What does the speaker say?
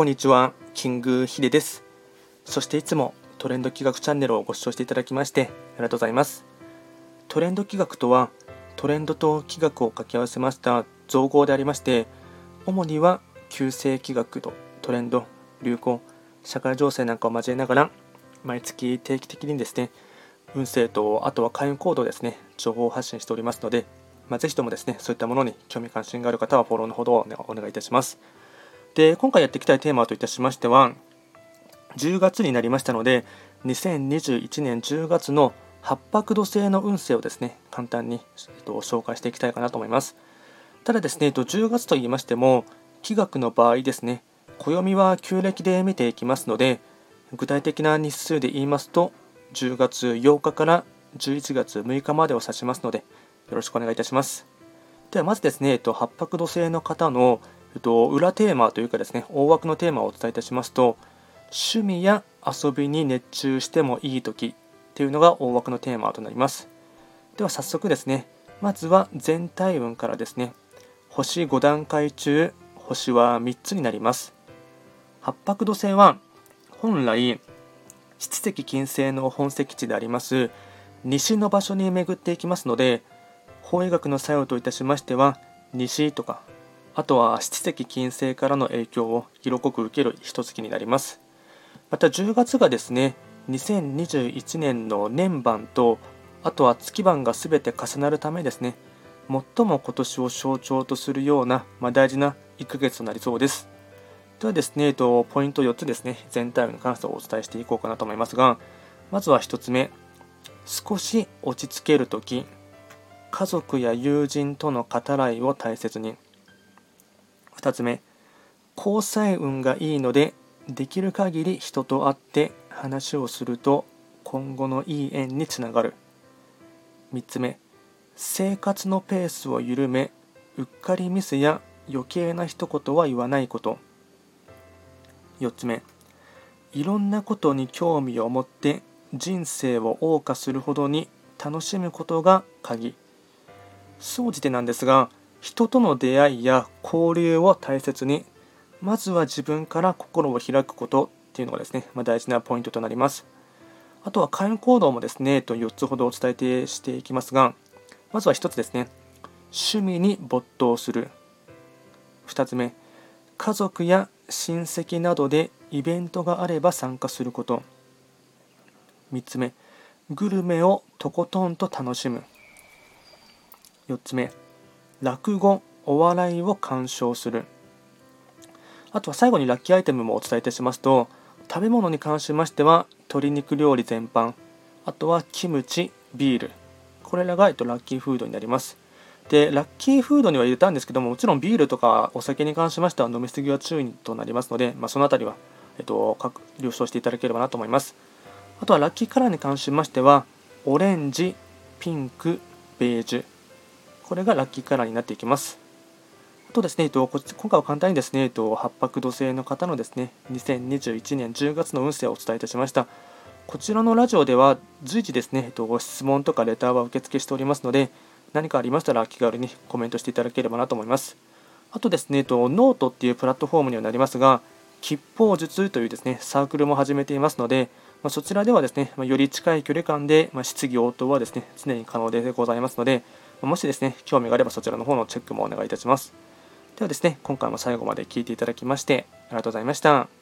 こんにちは、キングヒデです。そしていつもトレンド企画チャンネルをご視聴していただきましてありがとうございます。トレンド企画とは、トレンドと企画を掛け合わせました造語でありまして、主には旧世企画とトレンド、流行、社会情勢なんかを交えながら、毎月定期的にですね、運勢とあとは開運行動ですね、情報を発信しておりますので、まあ、ぜひともですね、そういったものに興味関心がある方はフォローのほどを、お願いいたします。で、今回やっていきたいテーマといたしましては、10月になりましたので、2021年10月の八白土星の運勢をですね、簡単に、えっと、紹介していきたいかなと思います。ただですね、えっと、10月と言いましても、気学の場合ですね、暦は旧暦で見ていきますので、具体的な日数で言いますと、10月8日から11月6日までを指しますので、よろしくお願いいたします。ではまずですね、えっと、八白土星の方のえっと、裏テーマというかですね、大枠のテーマをお伝えいたしますと、趣味や遊びに熱中してもいい時っていうのが大枠のテーマとなります。では早速ですね、まずは全体運からですね、星5段階中、星は3つになります。八白土星は本来、七石金星の本石地であります西の場所に巡っていきますので、法医学の作用といたしましては、西とかあとは七石金星からの影響を色濃く受ける一月になります。また10月がですね、2021年の年番と、あとは月番が全て重なるためですね、最も今年を象徴とするような、まあ、大事な1ヶ月となりそうです。ではですね、えっと、ポイント4つですね、全体に関してお伝えしていこうかなと思いますが、まずは1つ目、少し落ち着けるとき、家族や友人との語らいを大切に。2つ目。交際運がいいのでできる限り人と会って話をすると今後のいい縁につながる。3つ目。生活のペースを緩めうっかりミスや余計な一言は言わないこと。4つ目。いろんなことに興味を持って人生を謳歌するほどに楽しむことが鍵。総じてなんですが人との出会いや交流を大切にまずは自分から心を開くことっていうのがですね、まあ、大事なポイントとなります。あとは会員行動もですねと4つほどお伝えてしていきますがまずは1つですね趣味に没頭する。2つ目家族や親戚などでイベントがあれば参加すること。3つ目グルメをとことんと楽しむ。4つ目落語お笑いを鑑賞する。あとは最後にラッキーアイテムもお伝えいたしますと食べ物に関しましては鶏肉料理全般。あとはキムチビール。これらが、えっと、ラッキーフードになります。でラッキーフードには入れたんですけどももちろんビールとかお酒に関しましては飲み過ぎは注意となりますので、まあ、その辺りは、えっと、了承していただければなと思います。あとはラッキーカラーに関しましてはオレンジピンクベージュ。これがラッキーカラーになっていきます。あとですね、えっと、こ今回は簡単にですね、えっと八白土星の方のですね、2021年10月の運勢をお伝えいたしました。こちらのラジオでは随時ですね、ご質問とかレターは受付しておりますので、何かありましたら気軽にコメントしていただければなと思います。あとですね、えっとノートっていうプラットフォームにはなりますが、吉報術というですね、サークルも始めていますので、まあ、そちらではですね、ま、より近い距離感で、ま、質疑応答はですね、常に可能でございますので、まもしですね、興味があればそちらの方のチェックもお願いいたします。ではですね、今回も最後まで聴いていただきましてありがとうございました。